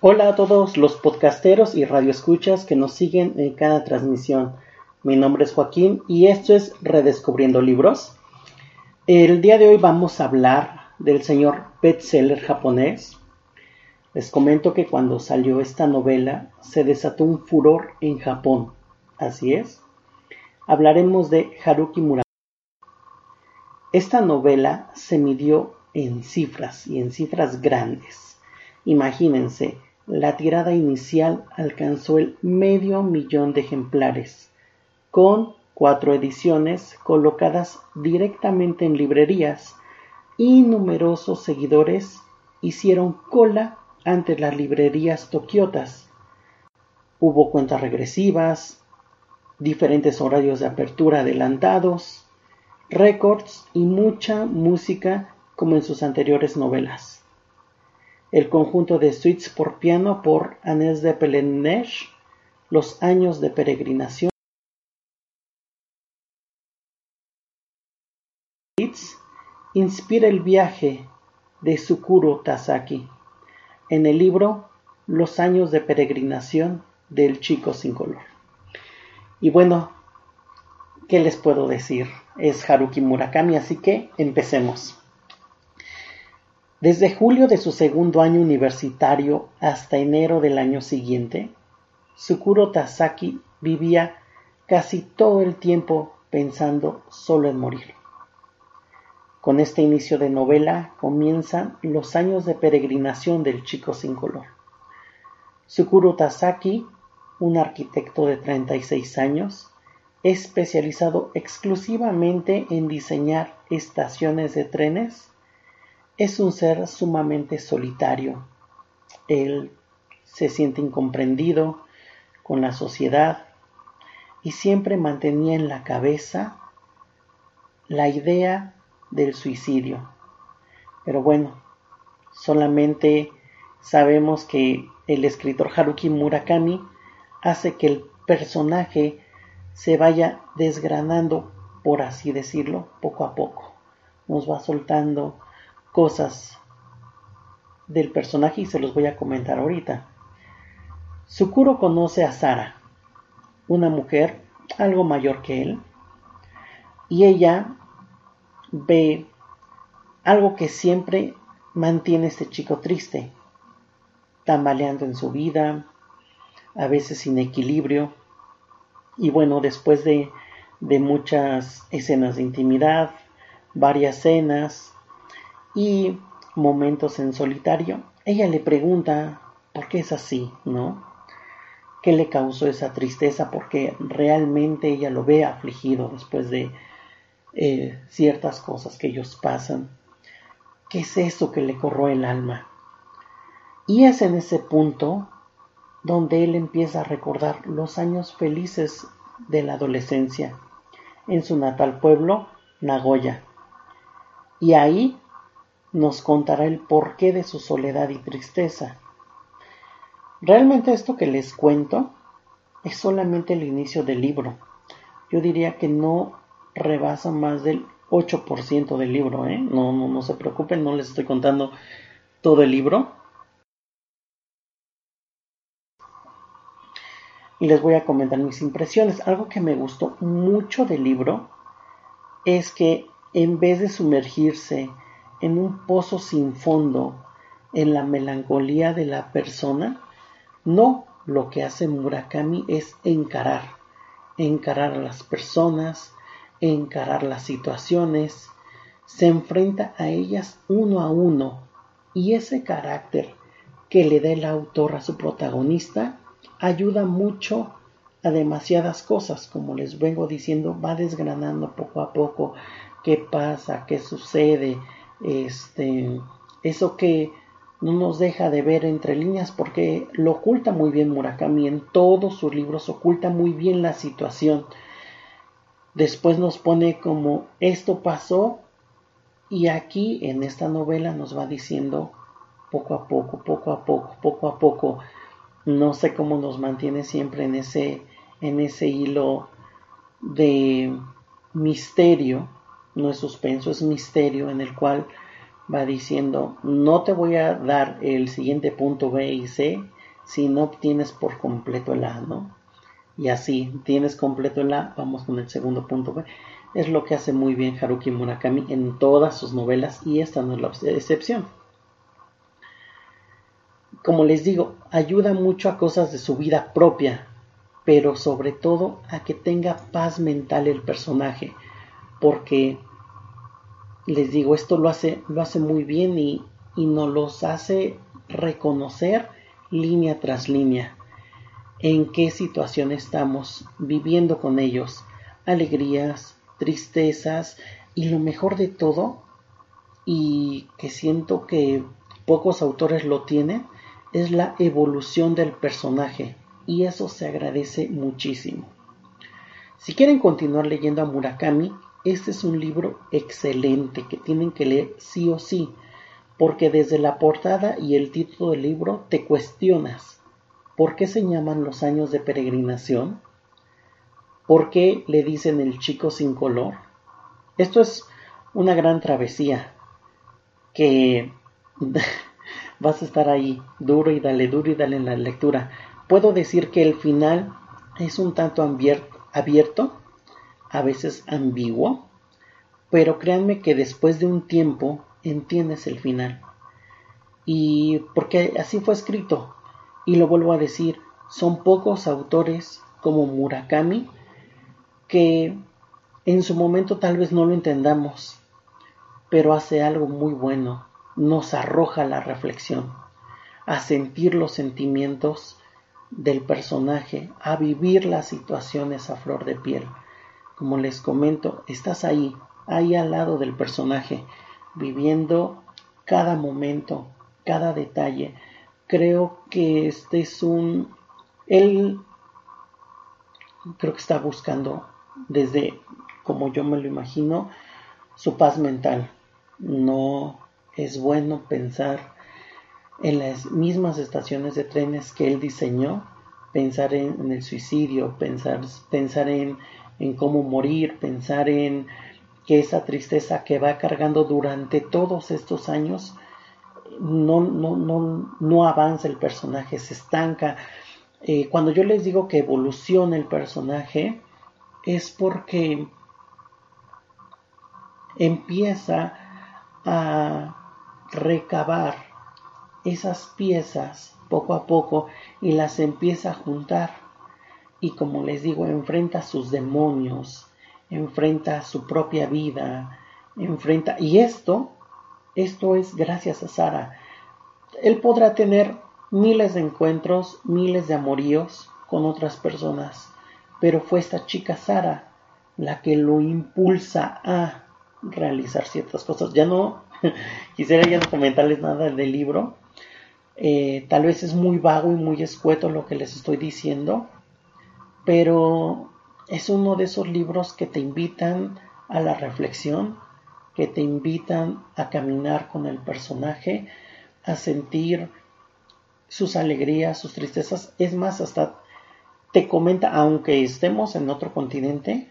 Hola a todos los podcasteros y radioescuchas que nos siguen en cada transmisión. Mi nombre es Joaquín y esto es Redescubriendo Libros. El día de hoy vamos a hablar del señor bestseller japonés. Les comento que cuando salió esta novela se desató un furor en Japón. Así es. Hablaremos de Haruki Murakami. Esta novela se midió en cifras y en cifras grandes. Imagínense, la tirada inicial alcanzó el medio millón de ejemplares, con cuatro ediciones colocadas directamente en librerías y numerosos seguidores hicieron cola ante las librerías tokiotas. Hubo cuentas regresivas, diferentes horarios de apertura adelantados, récords y mucha música como en sus anteriores novelas el conjunto de suites por piano por Agnès de Pelenesh, Los años de peregrinación, inspira el viaje de Sukuro Tasaki en el libro Los años de peregrinación del chico sin color. Y bueno, ¿qué les puedo decir? Es Haruki Murakami, así que empecemos. Desde julio de su segundo año universitario hasta enero del año siguiente, Sukuro Tasaki vivía casi todo el tiempo pensando solo en morir. Con este inicio de novela comienzan los años de peregrinación del chico sin color. Sukuro Tasaki, un arquitecto de 36 años, especializado exclusivamente en diseñar estaciones de trenes, es un ser sumamente solitario. Él se siente incomprendido con la sociedad y siempre mantenía en la cabeza la idea del suicidio. Pero bueno, solamente sabemos que el escritor Haruki Murakami hace que el personaje se vaya desgranando, por así decirlo, poco a poco. Nos va soltando cosas del personaje y se los voy a comentar ahorita. Sukuro conoce a Sara, una mujer algo mayor que él, y ella ve algo que siempre mantiene a este chico triste, tambaleando en su vida, a veces sin equilibrio, y bueno, después de, de muchas escenas de intimidad, varias cenas, y momentos en solitario, ella le pregunta por qué es así, ¿no? ¿Qué le causó esa tristeza? Porque realmente ella lo ve afligido después de eh, ciertas cosas que ellos pasan. ¿Qué es eso que le corroe el alma? Y es en ese punto donde él empieza a recordar los años felices de la adolescencia en su natal pueblo, Nagoya. Y ahí nos contará el porqué de su soledad y tristeza. Realmente esto que les cuento es solamente el inicio del libro. Yo diría que no rebasa más del 8% del libro, ¿eh? No, no, no se preocupen, no les estoy contando todo el libro. Y les voy a comentar mis impresiones. Algo que me gustó mucho del libro es que en vez de sumergirse en un pozo sin fondo, en la melancolía de la persona, no, lo que hace Murakami es encarar, encarar a las personas, encarar las situaciones, se enfrenta a ellas uno a uno y ese carácter que le da el autor a su protagonista ayuda mucho a demasiadas cosas, como les vengo diciendo, va desgranando poco a poco qué pasa, qué sucede, este, eso que no nos deja de ver entre líneas porque lo oculta muy bien Murakami en todos sus libros, oculta muy bien la situación. Después nos pone como esto pasó y aquí en esta novela nos va diciendo poco a poco, poco a poco, poco a poco. No sé cómo nos mantiene siempre en ese, en ese hilo de misterio, no es suspenso, es misterio en el cual va diciendo, no te voy a dar el siguiente punto B y C si no obtienes por completo el A, ¿no? Y así, tienes completo el A, vamos con el segundo punto B. Es lo que hace muy bien Haruki Murakami en todas sus novelas y esta no es la excepción. Como les digo, ayuda mucho a cosas de su vida propia, pero sobre todo a que tenga paz mental el personaje, porque les digo, esto lo hace, lo hace muy bien y, y nos los hace reconocer línea tras línea en qué situación estamos viviendo con ellos, alegrías, tristezas y lo mejor de todo, y que siento que pocos autores lo tienen, es la evolución del personaje y eso se agradece muchísimo. Si quieren continuar leyendo a Murakami, este es un libro excelente que tienen que leer sí o sí, porque desde la portada y el título del libro te cuestionas ¿por qué se llaman los años de peregrinación? ¿Por qué le dicen el chico sin color? Esto es una gran travesía que vas a estar ahí duro y dale duro y dale en la lectura. Puedo decir que el final es un tanto abierto a veces ambiguo, pero créanme que después de un tiempo entiendes el final. Y porque así fue escrito, y lo vuelvo a decir, son pocos autores como Murakami que en su momento tal vez no lo entendamos, pero hace algo muy bueno, nos arroja la reflexión, a sentir los sentimientos del personaje, a vivir las situaciones a flor de piel como les comento, estás ahí, ahí al lado del personaje, viviendo cada momento, cada detalle. Creo que este es un... Él creo que está buscando desde, como yo me lo imagino, su paz mental. No es bueno pensar en las mismas estaciones de trenes que él diseñó, pensar en, el suicidio, pensar, pensar en, en cómo morir, pensar en que esa tristeza que va cargando durante todos estos años no, no, no, no avanza el personaje, se estanca. Eh, cuando yo les digo que evoluciona el personaje, es porque empieza a recabar esas piezas poco a poco y las empieza a juntar y como les digo, enfrenta a sus demonios, enfrenta a su propia vida, enfrenta... Y esto, esto es gracias a Sara. Él podrá tener miles de encuentros, miles de amoríos con otras personas, pero fue esta chica Sara la que lo impulsa a realizar ciertas cosas. Ya no quisiera ya no comentarles nada del libro. Eh, tal vez es muy vago y muy escueto lo que les estoy diciendo, pero es uno de esos libros que te invitan a la reflexión, que te invitan a caminar con el personaje, a sentir sus alegrías, sus tristezas. Es más, hasta te comenta, aunque estemos en otro continente,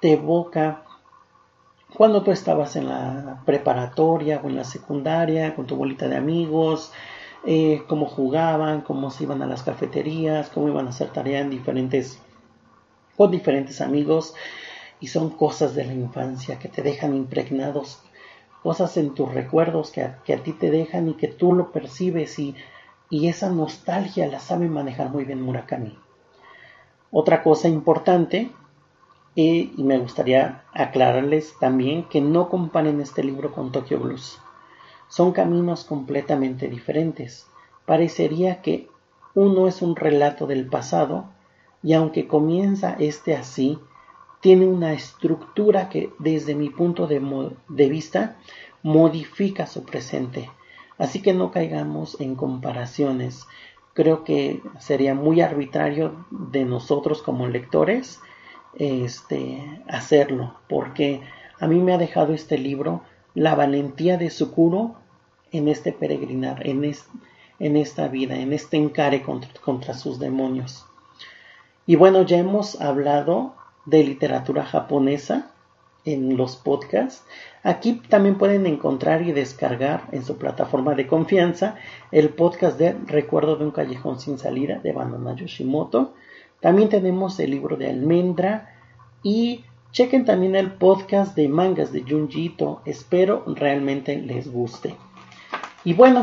te evoca cuando tú estabas en la preparatoria o en la secundaria con tu bolita de amigos, eh, cómo jugaban, cómo se iban a las cafeterías, cómo iban a hacer tarea en diferentes, con diferentes amigos, y son cosas de la infancia que te dejan impregnados, cosas en tus recuerdos que a, ti te dejan y que tú lo percibes y, y esa nostalgia la sabe manejar muy bien Murakami. Otra cosa importante, y me gustaría aclararles también que no comparen este libro con Tokyo Blues. Son caminos completamente diferentes. Parecería que uno es un relato del pasado y aunque comienza este así, tiene una estructura que desde mi punto de, vista modifica su presente. Así que no caigamos en comparaciones. Creo que sería muy arbitrario de nosotros como lectores este, hacerlo, porque a mí me ha dejado este libro la valentía de Sukuro en este peregrinar, en, en esta vida, en este encare contra, contra sus demonios. Y bueno, ya hemos hablado de literatura japonesa en los podcasts. Aquí también pueden encontrar y descargar en su plataforma de confianza el podcast de Recuerdo de un callejón sin salida de Banana Yoshimoto. También tenemos el libro de Almendra y chequen también el podcast de mangas de Junjito. Espero realmente les guste. Y bueno,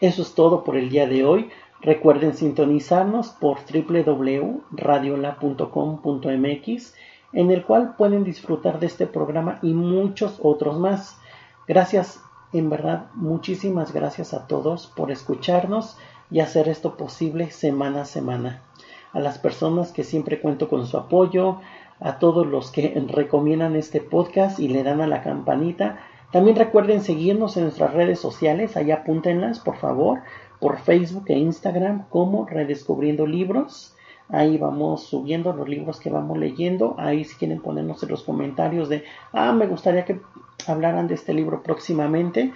eso es todo por el día de hoy. Recuerden sintonizarnos por www.radiola.com.mx en el cual pueden disfrutar de este programa y muchos otros más. Gracias, en verdad, muchísimas gracias a todos por escucharnos y hacer esto posible semana a semana. A las personas que siempre cuento con su apoyo, a todos los que recomiendan este podcast y le dan a la campanita. También recuerden seguirnos en nuestras redes sociales, allá apúntenlas por favor, por Facebook e Instagram como Redescubriendo Libros. Ahí vamos subiendo los libros que vamos leyendo. Ahí si quieren ponernos en los comentarios de, ah, me gustaría que hablaran de este libro próximamente.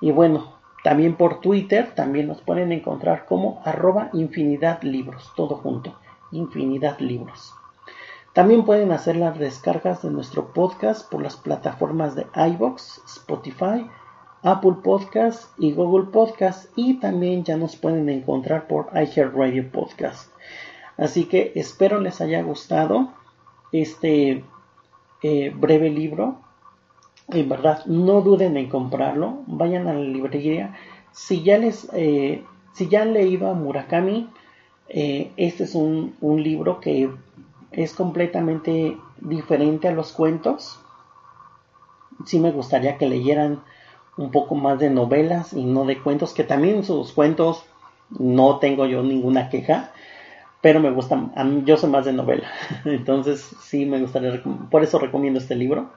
Y bueno, también por Twitter, también nos pueden encontrar como arroba infinidad libros, todo junto, infinidad libros. También pueden hacer las descargas de nuestro podcast por las plataformas de iBox, Spotify, Apple Podcast y Google Podcast. Y también ya nos pueden encontrar por iHeartRadio Podcast. Así que espero les haya gustado este eh, breve libro. En verdad, no duden en comprarlo. Vayan a la librería. Si ya les, eh, si ya han leído a Murakami, eh, este es un, un libro que es completamente diferente a los cuentos. Sí me gustaría que leyeran un poco más de novelas y no de cuentos, que también sus cuentos no tengo yo ninguna queja, pero me gusta, yo soy más de novela, entonces sí me gustaría, por eso recomiendo este libro.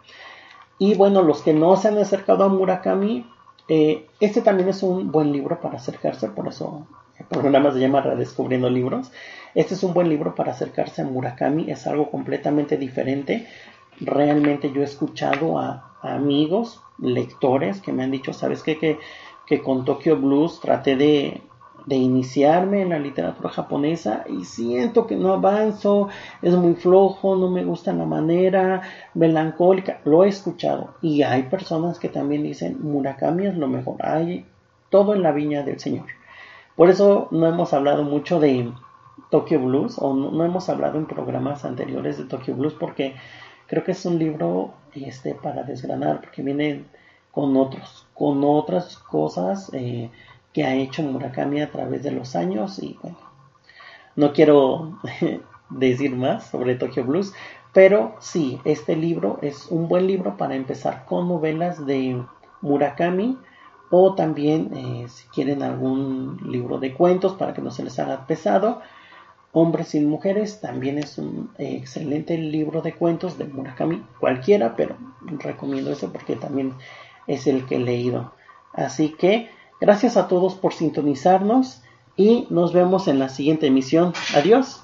Y bueno, los que no se han acercado a Murakami, eh, este también es un buen libro para acercarse, por eso el programa se llama Redescubriendo Libros. Este es un buen libro para acercarse a Murakami, es algo completamente diferente. Realmente yo he escuchado a, amigos, lectores que me han dicho, ¿sabes qué? Que, que con Tokyo Blues traté de, de iniciarme en la literatura japonesa y siento que no avanzo, es muy flojo, no me gusta la manera melancólica, lo he escuchado y hay personas que también dicen Murakami es lo mejor, hay todo en la viña del Señor. Por eso no hemos hablado mucho de Tokyo Blues o no, hemos hablado en programas anteriores de Tokyo Blues porque creo que es un libro este para desgranar porque viene con otros con otras cosas eh, que ha hecho Murakami a través de los años y bueno, no quiero decir más sobre Tokyo Blues, pero sí, este libro es un buen libro para empezar con novelas de Murakami o también eh, si quieren algún libro de cuentos para que no se les haga pesado. Hombres sin mujeres también es un excelente libro de cuentos de Murakami, cualquiera, pero recomiendo eso porque también es el que he leído. Así que Gracias a todos por sintonizarnos y nos vemos en la siguiente emisión. Adiós.